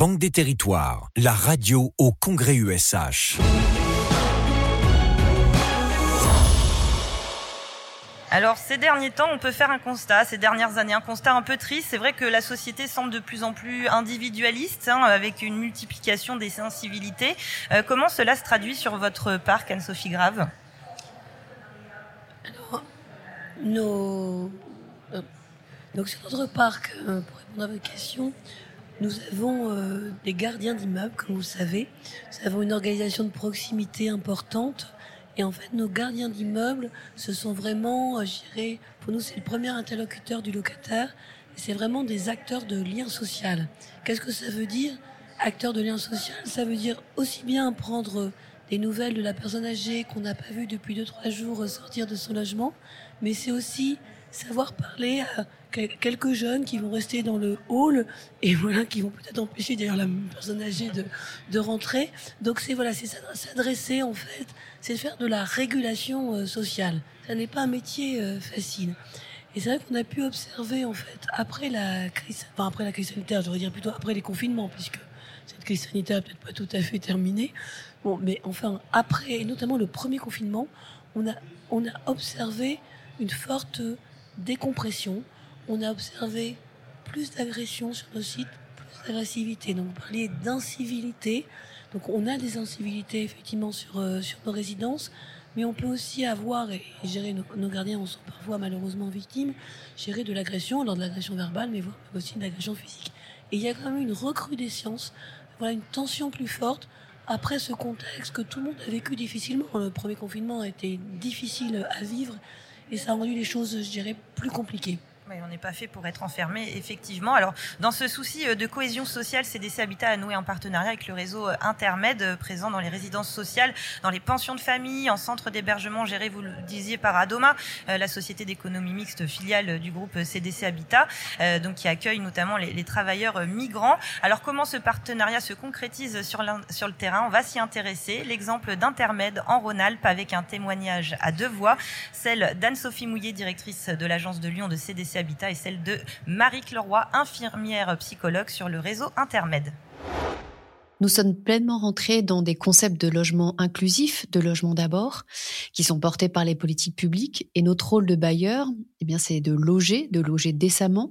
Banque des Territoires, la radio au Congrès USH. Alors ces derniers temps, on peut faire un constat, ces dernières années, un constat un peu triste. C'est vrai que la société semble de plus en plus individualiste, hein, avec une multiplication des sensibilités. Euh, comment cela se traduit sur votre parc, Anne-Sophie Grave? Alors, nos... Euh, donc sur notre parc, euh, pour répondre à votre question, nous avons des gardiens d'immeubles, comme vous le savez. Nous avons une organisation de proximité importante et en fait, nos gardiens d'immeubles, ce sont vraiment, euh, je pour nous, c'est le premier interlocuteur du locataire. C'est vraiment des acteurs de lien social. Qu'est-ce que ça veut dire Acteurs de lien social, ça veut dire aussi bien prendre des nouvelles de la personne âgée qu'on n'a pas vue depuis deux trois jours sortir de son logement, mais c'est aussi savoir parler à quelques jeunes qui vont rester dans le hall et voilà qui vont peut-être empêcher d'ailleurs la personne âgée de, de rentrer. Donc c'est voilà, c'est s'adresser en fait, c'est faire de la régulation euh, sociale. Ça n'est pas un métier euh, facile. Et c'est vrai qu'on a pu observer en fait après la crise, enfin après la crise sanitaire, j'aurais dire plutôt après les confinements, puisque cette crise sanitaire n'est peut-être pas tout à fait terminée. Bon, mais enfin après, et notamment le premier confinement, on a on a observé une forte décompression on a observé plus d'agressions sur nos sites, plus d'agressivité. Donc, vous parliez d'incivilité. Donc, on a des incivilités, effectivement, sur, euh, sur nos résidences. Mais on peut aussi avoir, et gérer nos, gardiens en sont parfois malheureusement victimes, gérer de l'agression, lors de l'agression verbale, mais aussi de l'agression physique. Et il y a quand même une recrudescence, voilà, une tension plus forte après ce contexte que tout le monde a vécu difficilement. Le premier confinement a été difficile à vivre et ça a rendu les choses, je dirais, plus compliquées on n'est pas fait pour être enfermé, effectivement. Alors, dans ce souci euh, de cohésion sociale, CDC Habitat a noué un partenariat avec le réseau euh, Intermed euh, présent dans les résidences sociales, dans les pensions de famille, en centre d'hébergement géré, vous le disiez, par Adoma, la société d'économie mixte filiale du groupe CDC Habitat, donc qui accueille notamment les, travailleurs migrants. Alors, comment ce partenariat se concrétise sur, le terrain? On va s'y intéresser. L'exemple d'Intermed en Rhône-Alpes avec un témoignage à deux voix, celle d'Anne-Sophie Mouillet, directrice de l'agence de Lyon de CDC Habitat et celle de Marie Cleroy, infirmière psychologue sur le réseau Intermed. Nous sommes pleinement rentrés dans des concepts de logement inclusif, de logement d'abord, qui sont portés par les politiques publiques. Et notre rôle de bailleur, eh bien, c'est de loger, de loger décemment.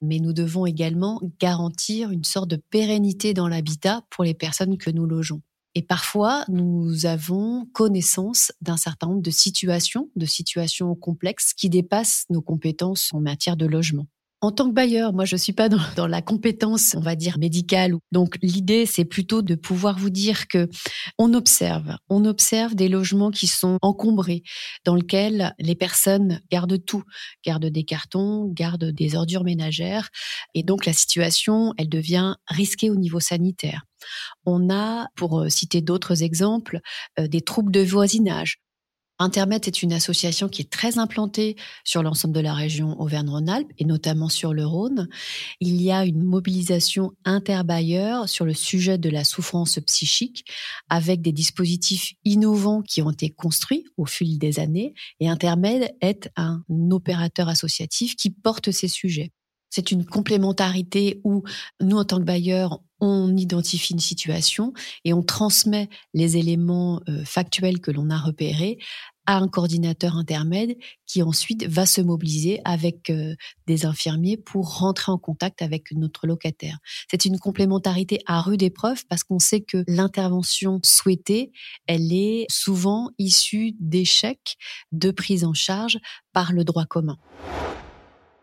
Mais nous devons également garantir une sorte de pérennité dans l'habitat pour les personnes que nous logeons. Et parfois, nous avons connaissance d'un certain nombre de situations, de situations complexes qui dépassent nos compétences en matière de logement. En tant que bailleur, moi, je suis pas dans, la compétence, on va dire médicale. Donc, l'idée, c'est plutôt de pouvoir vous dire que on observe, on observe des logements qui sont encombrés, dans lesquels les personnes gardent tout, gardent des cartons, gardent des ordures ménagères, et donc la situation, elle devient risquée au niveau sanitaire. On a, pour euh, citer d'autres exemples, euh, des troubles de voisinage. Intermet est une association qui est très implantée sur l'ensemble de la région Auvergne-Rhône-Alpes et notamment sur le Rhône. Il y a une mobilisation interbailleur sur le sujet de la souffrance psychique avec des dispositifs innovants qui ont été construits au fil des années et Intermed est un opérateur associatif qui porte ces sujets. C'est une complémentarité où nous, en tant que bailleurs, on identifie une situation et on transmet les éléments euh, factuels que l'on a repérés à un coordinateur intermède qui ensuite va se mobiliser avec euh, des infirmiers pour rentrer en contact avec notre locataire. C'est une complémentarité à rude épreuve parce qu'on sait que l'intervention souhaitée, elle est souvent issue d'échecs de prise en charge par le droit commun.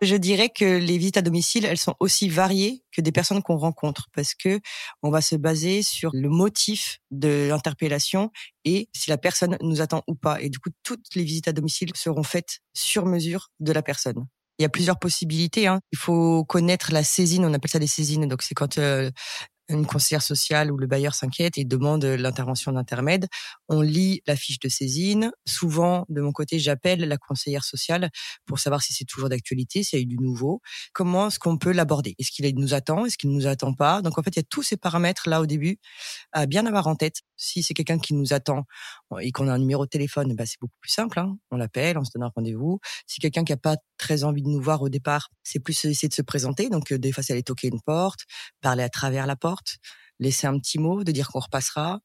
Je dirais que les visites à domicile, elles sont aussi variées que des personnes qu'on rencontre parce que on va se baser sur le motif de l'interpellation et si la personne nous attend ou pas. Et du coup, toutes les visites à domicile seront faites sur mesure de la personne. Il y a plusieurs possibilités. Hein. Il faut connaître la saisine, on appelle ça des saisines. Donc c'est quand euh, une conseillère sociale ou le bailleur s'inquiète et demande l'intervention d'intermède. On lit la fiche de saisine. Souvent, de mon côté, j'appelle la conseillère sociale pour savoir si c'est toujours d'actualité, s'il y a eu du nouveau. Comment est-ce qu'on peut l'aborder? Est-ce qu'il nous attend? Est-ce qu'il ne nous attend pas? Donc en fait, il y a tous ces paramètres là au début à bien avoir en tête. Si c'est quelqu'un qui nous attend et qu'on a un numéro de téléphone, bah c'est beaucoup plus simple. Hein. On l'appelle, on se donne un rendez-vous. Si quelqu'un qui a pas très envie de nous voir au départ, c'est plus essayer de se présenter. Donc des fois, c'est aller toquer une porte, parler à travers la porte laisser un petit mot, de dire qu'on repassera.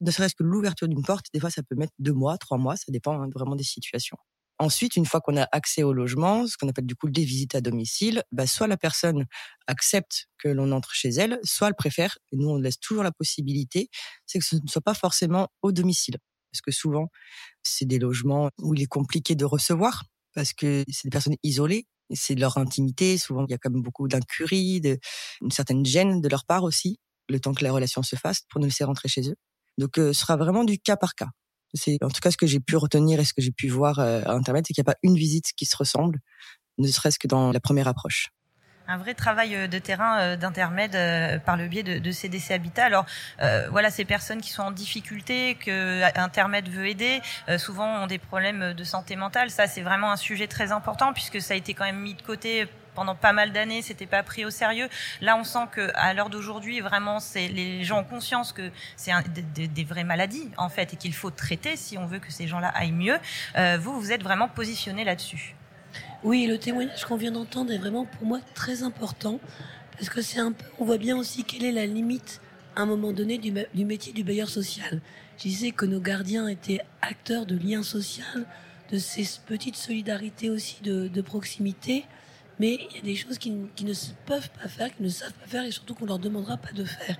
Ne serait-ce que l'ouverture d'une porte, des fois ça peut mettre deux mois, trois mois, ça dépend hein, vraiment des situations. Ensuite, une fois qu'on a accès au logement, ce qu'on appelle du coup des visites à domicile, bah, soit la personne accepte que l'on entre chez elle, soit elle préfère, et nous on laisse toujours la possibilité, c'est que ce ne soit pas forcément au domicile. Parce que souvent, c'est des logements où il est compliqué de recevoir, parce que c'est des personnes isolées, c'est leur intimité, souvent il y a quand même beaucoup d'incurie, une certaine gêne de leur part aussi, le temps que la relation se fasse, pour nous laisser rentrer chez eux. Donc euh, ce sera vraiment du cas par cas. C'est en tout cas ce que j'ai pu retenir et ce que j'ai pu voir euh, à Internet, c'est qu'il n'y a pas une visite qui se ressemble, ne serait-ce que dans la première approche un vrai travail euh, de terrain euh, d'intermède par le biais de, de, CDC Habitat. Alors voilà, ces personnes qui sont en difficulté, que Intermède veut aider, souvent ont des problèmes de santé mentale. Ça, c'est vraiment un sujet très important puisque ça a été quand même mis de côté pendant pas mal d'années, c'était pas pris au sérieux. Là, on sent que à l'heure d'aujourd'hui, vraiment, c'est les gens ont conscience que c'est des, des, vraies maladies en fait et qu'il faut traiter si on veut que ces gens-là aillent mieux. Euh, vous, vous êtes vraiment positionné là-dessus. Oui, le témoignage qu'on vient d'entendre est vraiment pour moi très important parce que c'est un peu, on voit bien aussi quelle est la limite à un moment donné du, du métier du bailleur social. Je disais que nos gardiens étaient acteurs de liens sociaux, de ces petites solidarités aussi de, proximité mais il y a des choses qui, ne peuvent pas faire, qui ne savent pas faire, et surtout qu'on leur demandera pas de faire.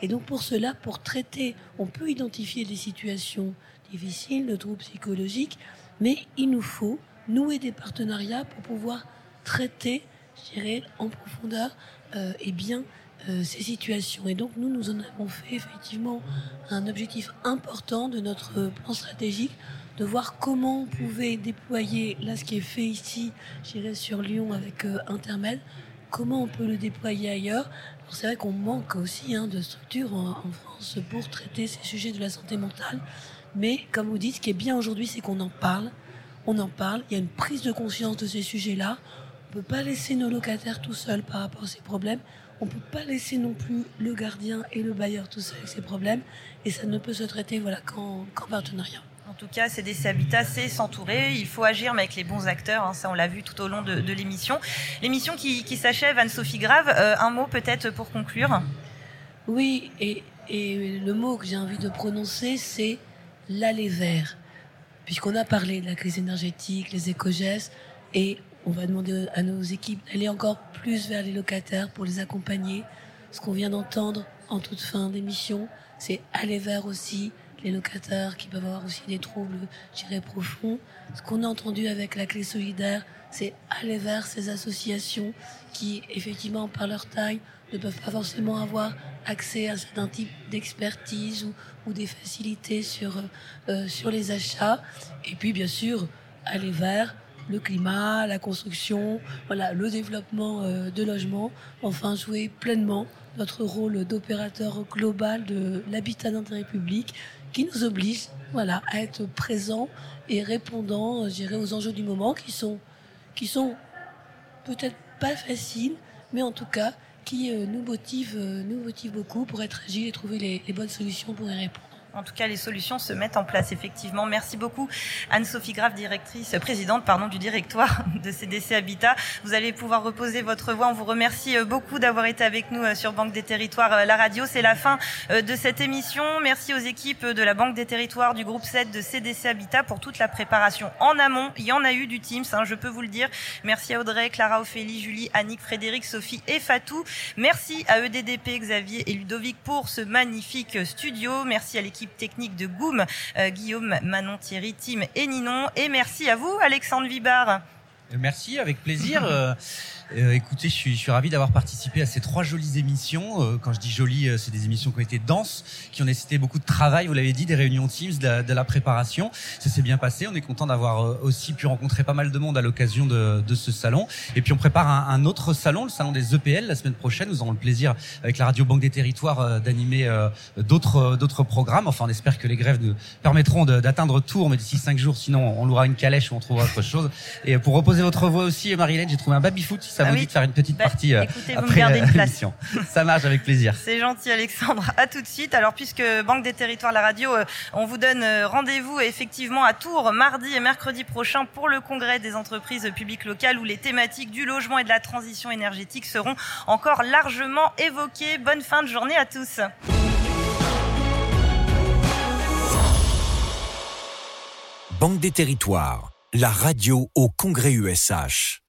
Et donc pour cela, pour traiter, on peut identifier des situations difficiles, de troubles psychologiques, mais il nous faut nouer des partenariats pour pouvoir traiter, je en profondeur euh, et bien euh, ces situations. Et donc nous, nous en avons fait effectivement un objectif important de notre plan stratégique de voir comment on pouvait déployer, là ce qui est fait ici, j'irai sur Lyon avec euh, Intermed, comment on peut le déployer ailleurs. C'est vrai qu'on manque aussi hein, de structures en, France pour traiter ces sujets de la santé mentale, mais comme vous dites, ce qui est bien aujourd'hui, c'est qu'on en parle, on en parle, il y a une prise de conscience de ces sujets-là. On ne peut pas laisser nos locataires tout seuls par rapport à ces problèmes. On ne peut pas laisser non plus le gardien et le bailleur tout seuls avec ces problèmes. Et ça ne peut se traiter voilà, qu'en partenariat. En tout cas, CDC Habitat, c'est s'entourer. Il faut agir, mais avec les bons acteurs. Hein, ça, on l'a vu tout au long de, l'émission. L'émission qui, s'achève, Anne-Sophie Grave, euh, un mot peut-être pour conclure? Oui, et, le mot que j'ai envie de prononcer, c'est l'aller vers. Puisqu'on a parlé de la crise énergétique, les éco-gestes, et on va demander à nos équipes d'aller encore plus vers les locataires pour les accompagner. Ce qu'on vient d'entendre en toute fin d'émission, c'est aller vers aussi les locataires qui peuvent avoir aussi des troubles, je profonds. Ce qu'on a entendu avec la clé solidaire, c'est aller vers ces associations qui, effectivement, par leur taille, ne peuvent pas forcément avoir accès à certains types d'expertise ou, des facilités sur, euh, sur les achats. Et puis, bien sûr, aller vers le climat, la construction, le développement euh, de logements, enfin jouer pleinement notre rôle d'opérateur global de l'habitat d'intérêt public qui nous oblige voilà, à être présents et répondant, je aux enjeux du moment qui sont, sont peut-être pas faciles, mais en tout cas qui euh, nous, motivent, euh, nous motivent beaucoup pour être agiles et trouver les bonnes solutions pour y répondre. En tout cas, les solutions se mettent en place, effectivement. Merci beaucoup, Anne-Sophie Grave, directrice, présidente, pardon, du directoire de CDC Habitat. Vous allez pouvoir reposer votre voix. On vous remercie euh, beaucoup d'avoir été avec nous euh, sur Banque des Territoires, euh, la radio. C'est la fin de cette émission. Merci aux équipes de la Banque des Territoires, du groupe 7 de CDC Habitat pour toute la préparation en amont. Il y en a eu du Teams, hein, je peux vous le dire. Merci à Audrey, Clara, Ophélie, Julie, Annick, Frédéric, Sophie et Fatou. Merci à EDDP, Xavier et Ludovic pour ce magnifique studio. Merci à l'équipe technique de Goum, euh, Guillaume, Manon, Thierry, Tim et Ninon. Et merci à vous, Alexandre Vibar. Merci, avec plaisir. Euh, euh, écoutez, je suis, je suis ravi d'avoir participé à ces trois jolies émissions. Euh, quand je dis jolies, euh, c'est des émissions qui ont été denses, qui ont nécessité beaucoup de travail, vous l'avez dit, des réunions Teams, de la, de la préparation. Ça s'est bien passé. On est content d'avoir aussi pu rencontrer pas mal de monde à l'occasion de, de, ce salon. Et puis on prépare un, un, autre salon, le salon des EPL, la semaine prochaine. Nous aurons le plaisir, avec la Radio Banque des Territoires, d'animer d'autres d'autres programmes. Enfin, on espère que les grèves nous permettront d'atteindre Tours, mais d'ici cinq jours, sinon on louera une calèche ou on trouvera autre chose. Et pour reposer votre voix aussi, Marilène, j'ai trouvé un baby-foot Ça Ah vous oui. dit de faire une petite Bah, partie euh, écoutez, vous me après gardez euh, une place. l'émission. Ça marche avec plaisir. C'est gentil Alexandre. À tout de suite. Alors puisque Banque des Territoires la radio, euh, on vous donne rendez-vous effectivement à Tours mardi et mercredi prochain pour le congrès des entreprises publiques locales où les thématiques du logement et de la transition énergétique seront encore largement évoquées. Bonne fin de journée à tous. Banque des territoires, la radio au Congrès USH.